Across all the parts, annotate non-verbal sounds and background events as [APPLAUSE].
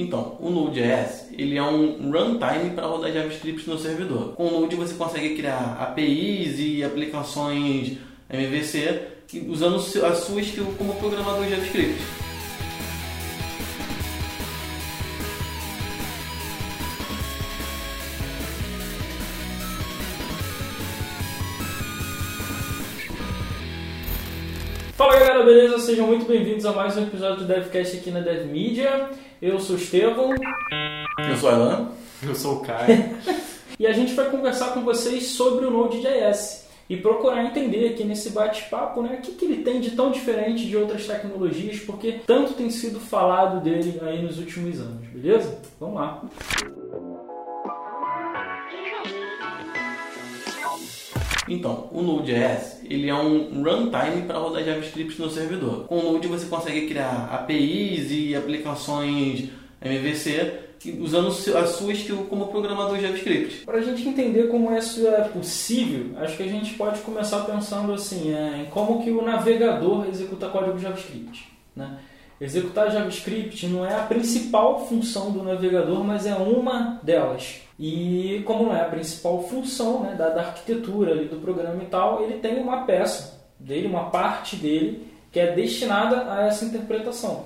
Então, o Node.js ele é um runtime para rodar JavaScript no servidor. Com o Node você consegue criar APIs e aplicações MVC usando a sua skill como programador JavaScript. Fala galera, beleza? Sejam muito bem-vindos a mais um episódio do DevCast aqui na DevMedia. Eu sou o Estevão. Eu sou o Alan. Eu sou o Caio. [LAUGHS] e a gente vai conversar com vocês sobre o Node.js e procurar entender aqui nesse bate-papo né, o que, que ele tem de tão diferente de outras tecnologias, porque tanto tem sido falado dele aí nos últimos anos, beleza? Vamos lá. Então, o Node.js ele é um runtime para rodar JavaScript no servidor. Com o Node você consegue criar APIs e aplicações MVC usando a sua skill como programador JavaScript. Para a gente entender como isso é possível, acho que a gente pode começar pensando assim, é, em como que o navegador executa código JavaScript. Né? Executar JavaScript não é a principal função do navegador, mas é uma delas. E como não é a principal função né, da, da arquitetura ali, do programa e tal, ele tem uma peça dele, uma parte dele, que é destinada a essa interpretação.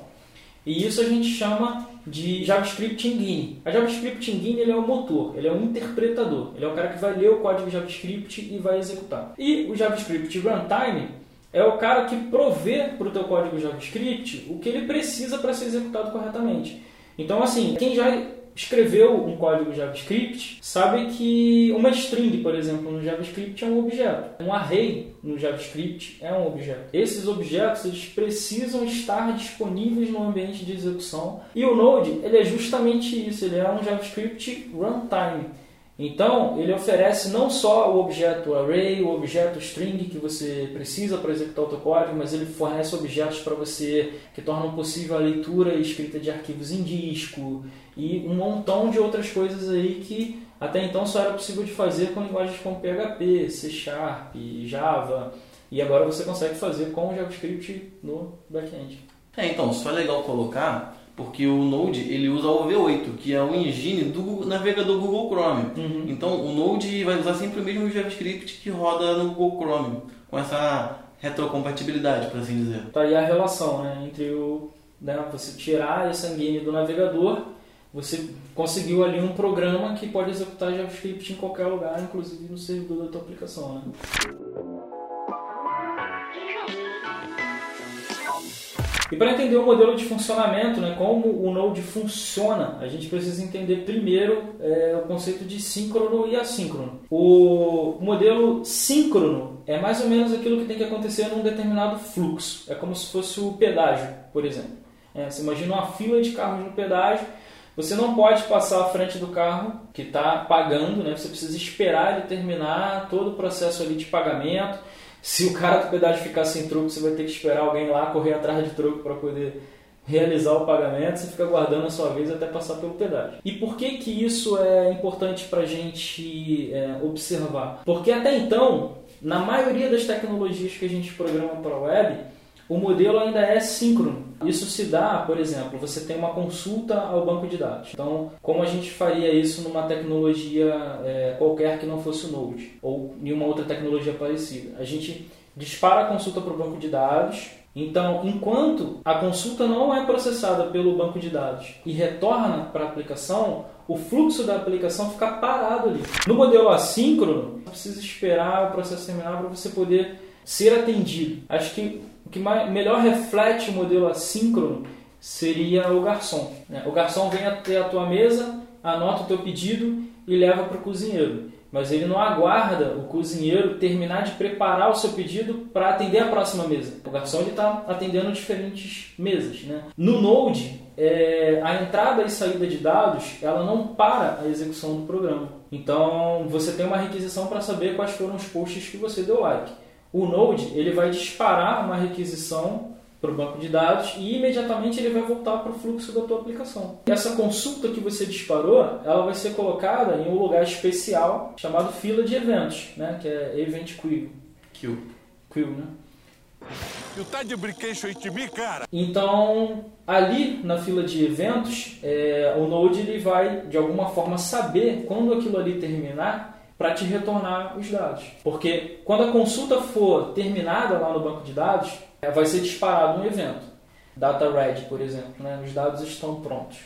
E isso a gente chama de JavaScript Engine. A JavaScript Engine ele é o motor, ele é o interpretador, ele é o cara que vai ler o código JavaScript e vai executar. E o JavaScript Runtime é o cara que provê para o teu código JavaScript o que ele precisa para ser executado corretamente. Então, assim, quem já escreveu um código JavaScript sabe que uma string, por exemplo, no JavaScript é um objeto. Um array no JavaScript é um objeto. Esses objetos eles precisam estar disponíveis no ambiente de execução. E o Node ele é justamente isso, ele é um JavaScript runtime. Então, ele oferece não só o objeto array, o objeto string que você precisa para executar o seu código, mas ele fornece objetos para você que tornam possível a leitura e escrita de arquivos em disco e um montão de outras coisas aí que até então só era possível de fazer com linguagens como PHP, C Sharp, Java, e agora você consegue fazer com o JavaScript no back-end. É, então, só é legal colocar porque o Node ele usa o V8, que é o engine do navegador Google Chrome. Uhum. Então o Node vai usar sempre o mesmo JavaScript que roda no Google Chrome, com essa retrocompatibilidade, por assim dizer. Tá aí a relação né, entre o, né, você tirar esse engine do navegador, você conseguiu ali um programa que pode executar JavaScript em qualquer lugar, inclusive no servidor da tua aplicação. Né? E para entender o modelo de funcionamento, né, como o Node funciona, a gente precisa entender primeiro é, o conceito de síncrono e assíncrono. O modelo síncrono é mais ou menos aquilo que tem que acontecer num determinado fluxo. É como se fosse o pedágio, por exemplo. É, você imagina uma fila de carros no pedágio, você não pode passar à frente do carro que está pagando, né? você precisa esperar ele terminar todo o processo ali de pagamento se o cara do pedágio ficar sem troco, você vai ter que esperar alguém lá correr atrás de troco para poder realizar o pagamento, você fica guardando a sua vez até passar pelo pedágio. E por que que isso é importante para a gente é, observar? Porque até então, na maioria das tecnologias que a gente programa para a web, o modelo ainda é síncrono. Isso se dá, por exemplo, você tem uma consulta ao banco de dados. Então, como a gente faria isso numa tecnologia é, qualquer que não fosse o Node ou nenhuma outra tecnologia parecida? A gente dispara a consulta para o banco de dados. Então, enquanto a consulta não é processada pelo banco de dados e retorna para a aplicação, o fluxo da aplicação fica parado ali. No modelo assíncrono, precisa esperar o processo terminar para você poder ser atendido. Acho que que mais, melhor reflete o modelo assíncrono seria o garçom. Né? O garçom vem até a tua mesa, anota o teu pedido e leva para o cozinheiro. Mas ele não aguarda o cozinheiro terminar de preparar o seu pedido para atender a próxima mesa. O garçom está atendendo diferentes mesas. Né? No Node, é, a entrada e saída de dados ela não para a execução do programa. Então você tem uma requisição para saber quais foram os posts que você deu like o Node ele vai disparar uma requisição para o banco de dados e imediatamente ele vai voltar para o fluxo da tua aplicação. Essa consulta que você disparou, ela vai ser colocada em um lugar especial chamado fila de eventos, né? que é Event Queue. Queue. Queue, né? You tá de brinquedo em mim, cara? Então, ali na fila de eventos, é, o Node ele vai de alguma forma saber quando aquilo ali terminar para te retornar os dados. Porque quando a consulta for terminada lá no banco de dados, é, vai ser disparado um evento. Data ready, por exemplo, né? os dados estão prontos.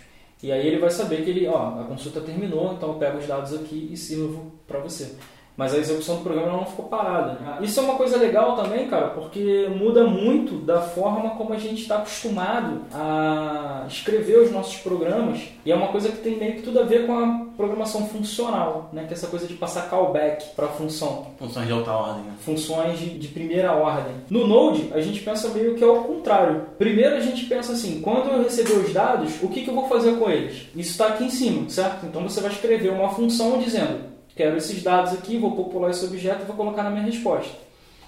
E aí ele vai saber que ele, ó, a consulta terminou, então eu pego os dados aqui e sirvo para você mas a execução do programa não ficou parada. Né? Isso é uma coisa legal também, cara, porque muda muito da forma como a gente está acostumado a escrever os nossos programas e é uma coisa que tem meio que tudo a ver com a programação funcional, né? que é essa coisa de passar callback para a função. Funções de alta ordem. Né? Funções de, de primeira ordem. No Node, a gente pensa meio que ao contrário. Primeiro a gente pensa assim, quando eu receber os dados, o que, que eu vou fazer com eles? Isso está aqui em cima, certo? Então você vai escrever uma função dizendo quero esses dados aqui, vou popular esse objeto e vou colocar na minha resposta.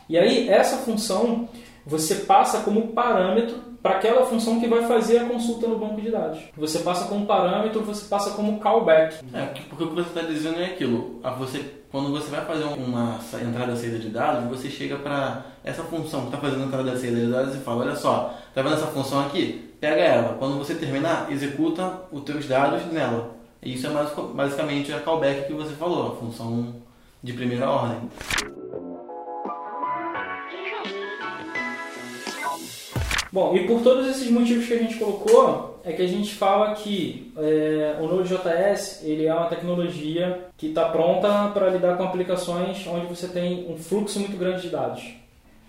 E aí, essa função você passa como parâmetro para aquela função que vai fazer a consulta no banco de dados. Você passa como parâmetro, você passa como callback. É, porque o que você está dizendo é aquilo. Você, quando você vai fazer uma entrada e saída de dados, você chega para essa função que está fazendo entrada e saída de dados e fala, olha só, tá vendo essa função aqui? Pega ela. Quando você terminar, executa os teus dados nela. Isso é basicamente a callback que você falou, a função de primeira ordem. Bom, e por todos esses motivos que a gente colocou, é que a gente fala que é, o Node.js ele é uma tecnologia que está pronta para lidar com aplicações onde você tem um fluxo muito grande de dados.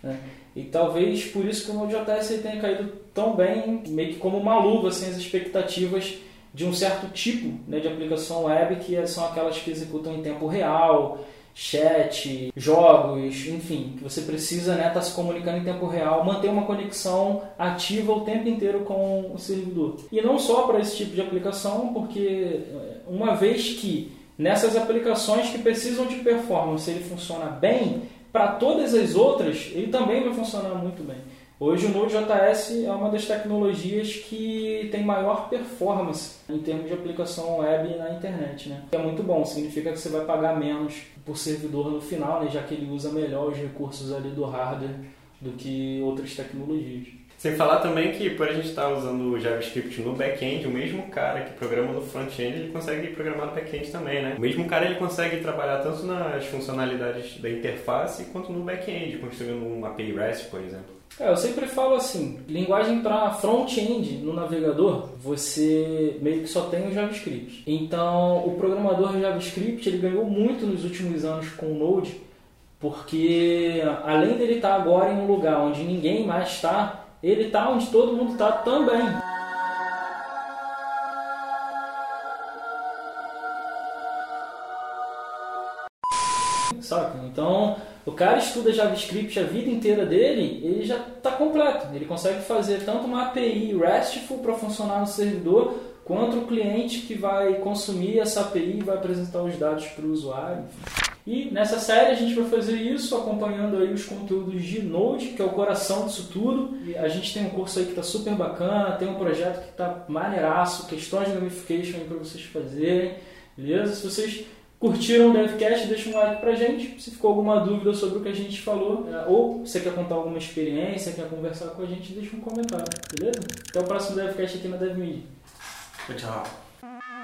Né? E talvez por isso que o Node.js tenha caído tão bem, meio que como uma luva, assim, as expectativas de um certo tipo né, de aplicação web que são aquelas que executam em tempo real, chat, jogos, enfim, que você precisa estar né, tá se comunicando em tempo real, manter uma conexão ativa o tempo inteiro com o servidor. E não só para esse tipo de aplicação, porque eh, uma vez que nessas aplicações que precisam de performance ele funciona bem, para todas as outras ele também vai funcionar muito bem. Hoje o Node.js é uma das tecnologias que tem maior performance em termos de aplicação web na internet, né? É muito bom, significa que você vai pagar menos por servidor no final, né? já que ele usa melhor os recursos ali do hardware do que outras tecnologias. Sem falar também que por a gente estar tá usando o JavaScript no back-end, o mesmo cara que programa no front-end, ele consegue programar no back-end também, né? O mesmo cara ele consegue trabalhar tanto nas funcionalidades da interface quanto no back-end, construindo um API REST, por exemplo. É, eu sempre falo assim, linguagem para front-end no navegador, você meio que só tem o JavaScript. Então, o programador JavaScript ele ganhou muito nos últimos anos com o Node, porque além dele estar agora em um lugar onde ninguém mais está, ele está onde todo mundo está também. Saca? Então, o cara estuda JavaScript a vida inteira dele, ele já está completo. Ele consegue fazer tanto uma API RESTful para funcionar no servidor, quanto o cliente que vai consumir essa API e vai apresentar os dados para o usuário. E nessa série a gente vai fazer isso acompanhando aí os conteúdos de Node, que é o coração disso tudo. E a gente tem um curso aí que está super bacana, tem um projeto que está maneiraço, questões de gamification para vocês fazerem, beleza? Se vocês curtiram o DevCast, deixa um like pra gente. Se ficou alguma dúvida sobre o que a gente falou, é, ou você quer contar alguma experiência, quer conversar com a gente, deixa um comentário, beleza? Até o próximo DevCast aqui na DevMedia. Tchau, tchau.